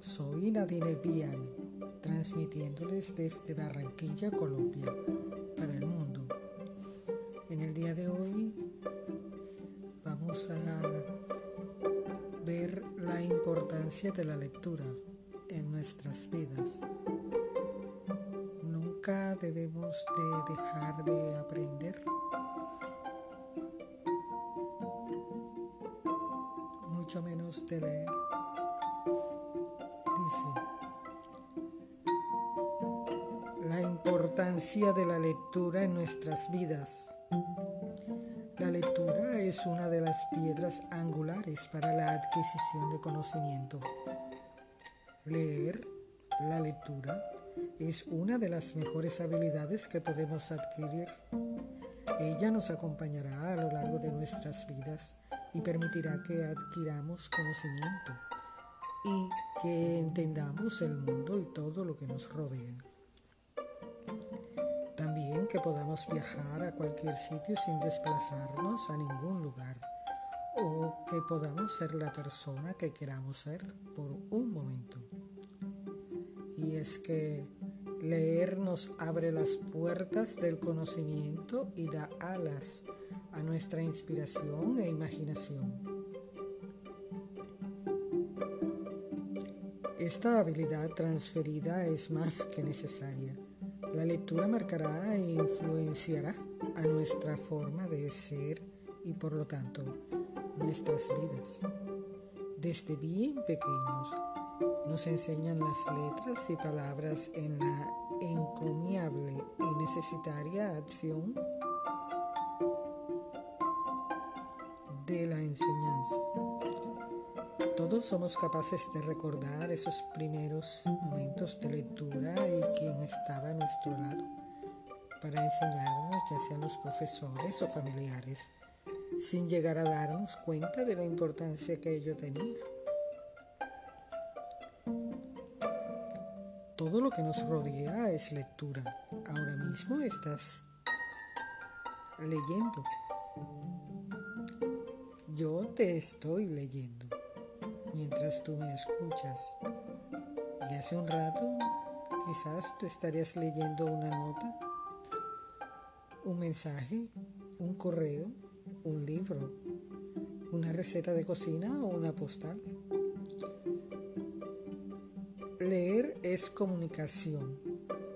Soy Nadine Viale, transmitiéndoles desde Barranquilla, Colombia, para el mundo. En el día de hoy vamos a ver la importancia de la lectura en nuestras vidas. Nunca debemos de dejar de aprender mucho menos de leer. La importancia de la lectura en nuestras vidas. La lectura es una de las piedras angulares para la adquisición de conocimiento. Leer, la lectura, es una de las mejores habilidades que podemos adquirir. Ella nos acompañará a lo largo de nuestras vidas y permitirá que adquiramos conocimiento y que entendamos el mundo y todo lo que nos rodea. También que podamos viajar a cualquier sitio sin desplazarnos a ningún lugar o que podamos ser la persona que queramos ser por un momento. Y es que leer nos abre las puertas del conocimiento y da alas a nuestra inspiración e imaginación. Esta habilidad transferida es más que necesaria. La lectura marcará e influenciará a nuestra forma de ser y por lo tanto nuestras vidas. Desde bien pequeños nos enseñan las letras y palabras en la encomiable y necesitaria acción de la enseñanza. Todos somos capaces de recordar esos primeros momentos de lectura y quien estaba a nuestro lado para enseñarnos, ya sean los profesores o familiares, sin llegar a darnos cuenta de la importancia que ello tenía. Todo lo que nos rodea es lectura. Ahora mismo estás leyendo yo te estoy leyendo mientras tú me escuchas. Y hace un rato quizás tú estarías leyendo una nota, un mensaje, un correo, un libro, una receta de cocina o una postal. Leer es comunicación.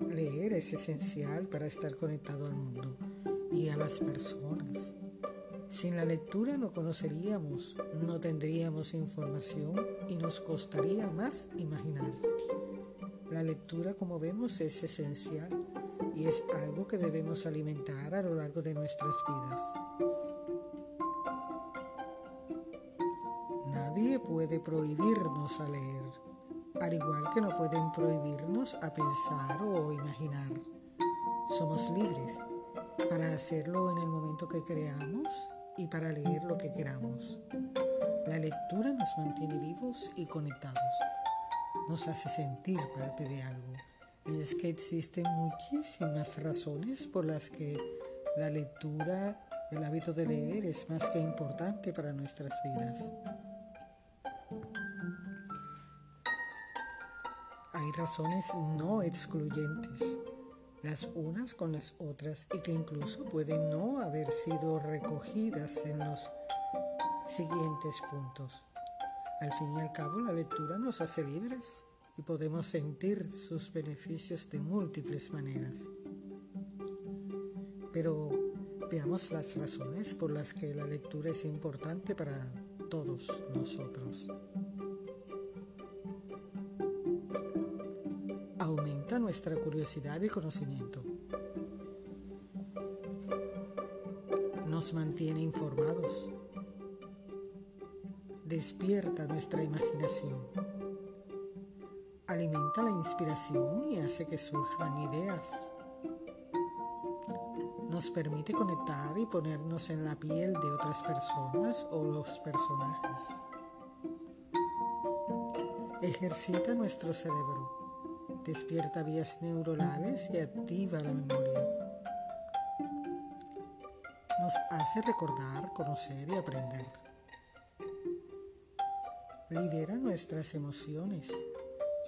Leer es esencial para estar conectado al mundo y a las personas. Sin la lectura no conoceríamos, no tendríamos información y nos costaría más imaginar. La lectura, como vemos, es esencial y es algo que debemos alimentar a lo largo de nuestras vidas. Nadie puede prohibirnos a leer, al igual que no pueden prohibirnos a pensar o imaginar. Somos libres para hacerlo en el momento que creamos y para leer lo que queramos. La lectura nos mantiene vivos y conectados. Nos hace sentir parte de algo. Y es que existen muchísimas razones por las que la lectura, el hábito de leer es más que importante para nuestras vidas. Hay razones no excluyentes las unas con las otras y que incluso pueden no haber sido recogidas en los siguientes puntos. Al fin y al cabo, la lectura nos hace libres y podemos sentir sus beneficios de múltiples maneras. Pero veamos las razones por las que la lectura es importante para todos nosotros. Nuestra curiosidad y conocimiento. Nos mantiene informados. Despierta nuestra imaginación. Alimenta la inspiración y hace que surjan ideas. Nos permite conectar y ponernos en la piel de otras personas o los personajes. Ejercita nuestro cerebro despierta vías neuronales y activa la memoria. Nos hace recordar, conocer y aprender. Libera nuestras emociones,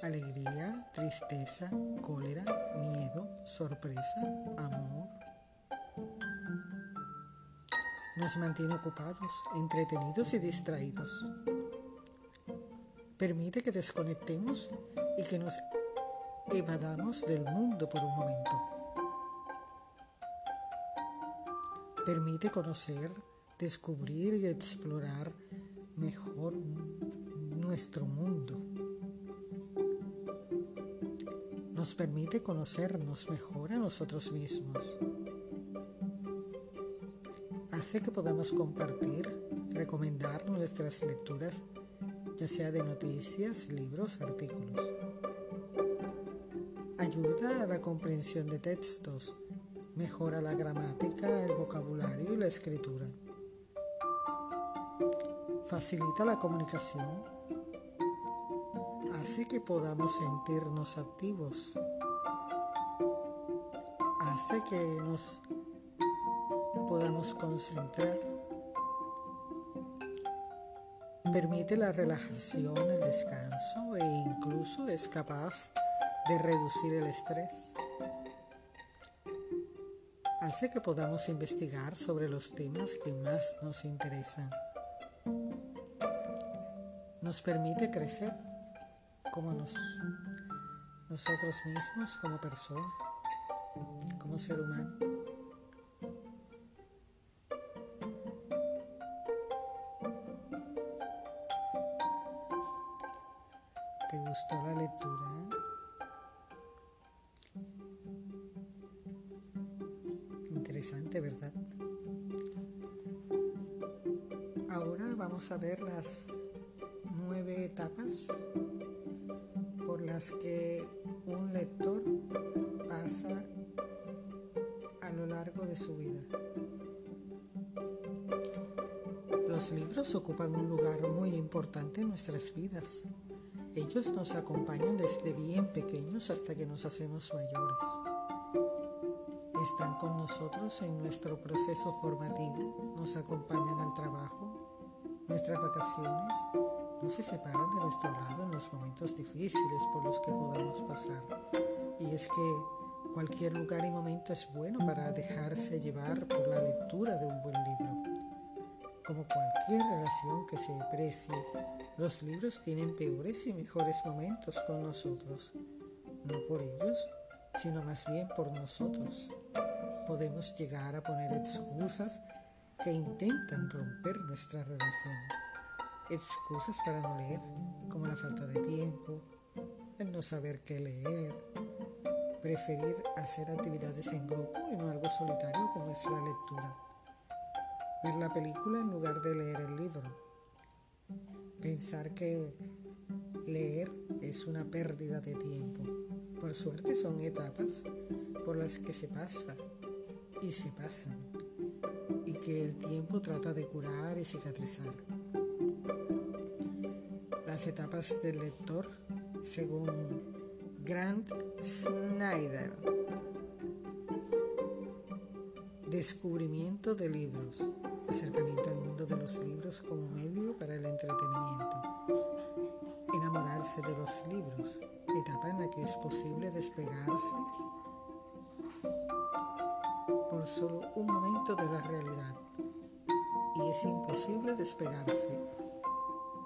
alegría, tristeza, cólera, miedo, sorpresa, amor. Nos mantiene ocupados, entretenidos y distraídos. Permite que desconectemos y que nos evadamos del mundo por un momento. Permite conocer, descubrir y explorar mejor nuestro mundo. Nos permite conocernos mejor a nosotros mismos. Hace que podamos compartir, recomendar nuestras lecturas ya sea de noticias, libros, artículos. Ayuda a la comprensión de textos, mejora la gramática, el vocabulario y la escritura. Facilita la comunicación, hace que podamos sentirnos activos, hace que nos podamos concentrar. Permite la relajación, el descanso e incluso es capaz de reducir el estrés. Hace que podamos investigar sobre los temas que más nos interesan. Nos permite crecer como nos, nosotros mismos, como persona, como ser humano. ¿Te gustó la lectura? Interesante, ¿verdad? Ahora vamos a ver las nueve etapas por las que un lector pasa a lo largo de su vida. Los libros ocupan un lugar muy importante en nuestras vidas. Ellos nos acompañan desde bien pequeños hasta que nos hacemos mayores. Están con nosotros en nuestro proceso formativo, nos acompañan al trabajo, nuestras vacaciones, no se separan de nuestro lado en los momentos difíciles por los que podamos pasar. Y es que cualquier lugar y momento es bueno para dejarse llevar por la lectura de un buen libro. Como cualquier relación que se precie, los libros tienen peores y mejores momentos con nosotros, no por ellos, sino más bien por nosotros. Podemos llegar a poner excusas que intentan romper nuestra relación. Excusas para no leer, como la falta de tiempo, el no saber qué leer, preferir hacer actividades en grupo y no algo solitario como es la lectura, ver la película en lugar de leer el libro pensar que leer es una pérdida de tiempo. Por suerte son etapas por las que se pasa y se pasan y que el tiempo trata de curar y cicatrizar. Las etapas del lector según Grant Snyder. Descubrimiento de libros acercamiento al mundo de los libros como medio para el entretenimiento, enamorarse de los libros, etapa en la que es posible despegarse por solo un momento de la realidad y es imposible despegarse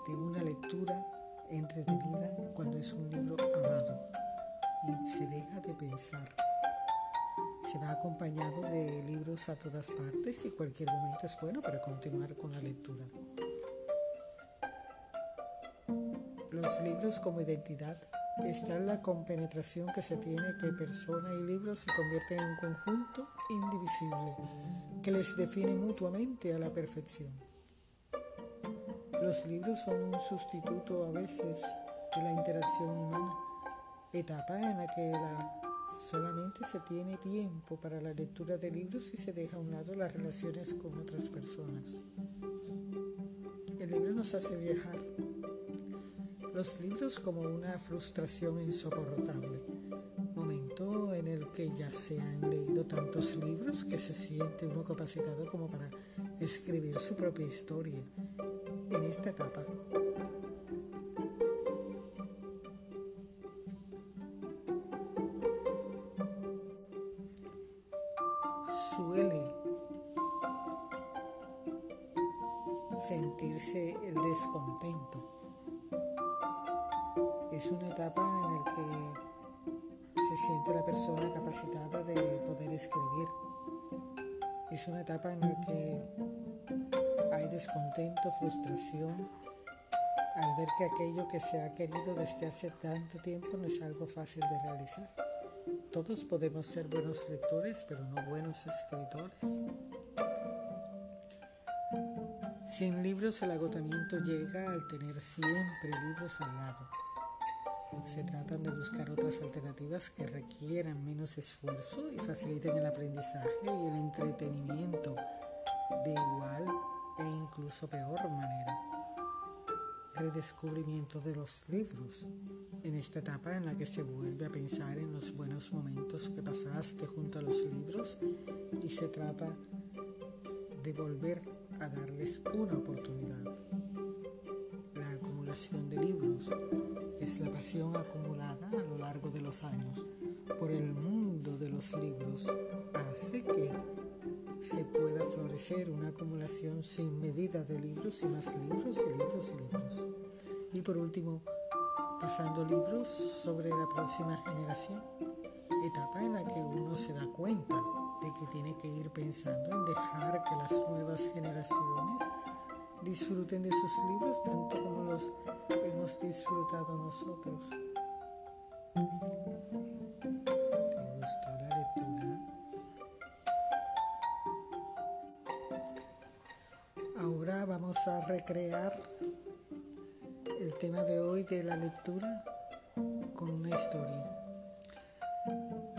de una lectura entretenida cuando es un libro amado y se deja de pensar se va acompañado de libros a todas partes y cualquier momento es bueno para continuar con la lectura. Los libros como identidad está la compenetración que se tiene que persona y libro se convierten en un conjunto indivisible que les define mutuamente a la perfección. Los libros son un sustituto a veces de la interacción humana, etapa en la que la Solamente se tiene tiempo para la lectura de libros y se deja a un lado las relaciones con otras personas. El libro nos hace viajar. Los libros como una frustración insoportable. En el que ya se han leído tantos libros que se siente uno capacitado como para escribir su propia historia. En esta etapa siente la persona capacitada de poder escribir. Es una etapa en la que hay descontento, frustración, al ver que aquello que se ha querido desde hace tanto tiempo no es algo fácil de realizar. Todos podemos ser buenos lectores, pero no buenos escritores. Sin libros el agotamiento llega al tener siempre libros al lado. Se tratan de buscar otras alternativas que requieran menos esfuerzo y faciliten el aprendizaje y el entretenimiento de igual e incluso peor manera redescubrimiento de los libros, en esta etapa en la que se vuelve a pensar en los buenos momentos que pasaste junto a los libros y se trata de volver a darles una oportunidad. La acumulación de libros es la pasión acumulada a lo largo de los años por el mundo de los libros. Hace que se pueda florecer una acumulación sin medida de libros y más libros y libros y libros. Y por último, pasando libros sobre la próxima generación, etapa en la que uno se da cuenta de que tiene que ir pensando en dejar que las nuevas generaciones disfruten de sus libros tanto como los hemos disfrutado nosotros. vamos a recrear el tema de hoy de la lectura con una historia.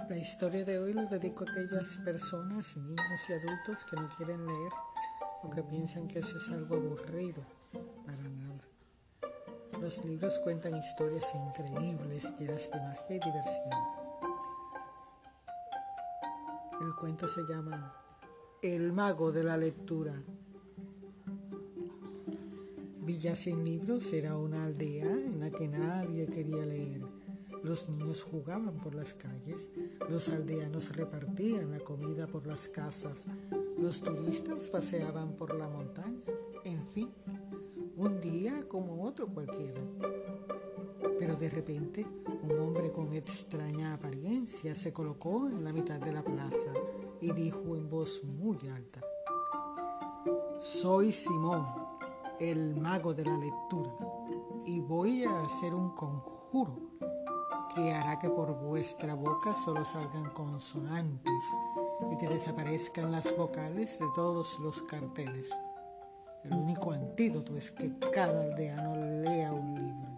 La historia de hoy lo dedico a aquellas personas, niños y adultos que no quieren leer o que piensan que eso es algo aburrido. Para nada. Los libros cuentan historias increíbles, llenas de magia y diversión. El cuento se llama El mago de la lectura. Villa sin libros era una aldea en la que nadie quería leer. Los niños jugaban por las calles, los aldeanos repartían la comida por las casas, los turistas paseaban por la montaña, en fin, un día como otro cualquiera. Pero de repente un hombre con extraña apariencia se colocó en la mitad de la plaza y dijo en voz muy alta, Soy Simón el mago de la lectura y voy a hacer un conjuro que hará que por vuestra boca solo salgan consonantes y que desaparezcan las vocales de todos los carteles. El único antídoto es que cada aldeano lea un libro.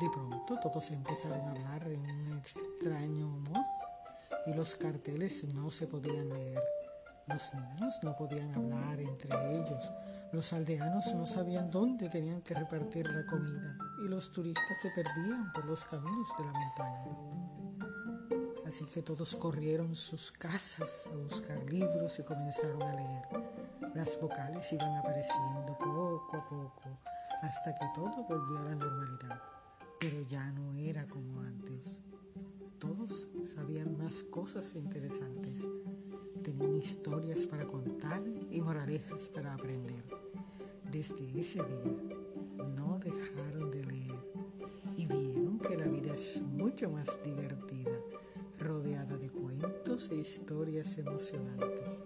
De pronto todos empezaron a hablar en un extraño modo y los carteles no se podían leer. Los niños no podían hablar entre ellos. Los aldeanos no sabían dónde tenían que repartir la comida y los turistas se perdían por los caminos de la montaña. Así que todos corrieron sus casas a buscar libros y comenzaron a leer. Las vocales iban apareciendo poco a poco hasta que todo volvió a la normalidad. Pero ya no era como antes. Todos sabían más cosas interesantes tenían historias para contar y moralejas para aprender. Desde ese día no dejaron de leer y vieron que la vida es mucho más divertida, rodeada de cuentos e historias emocionantes.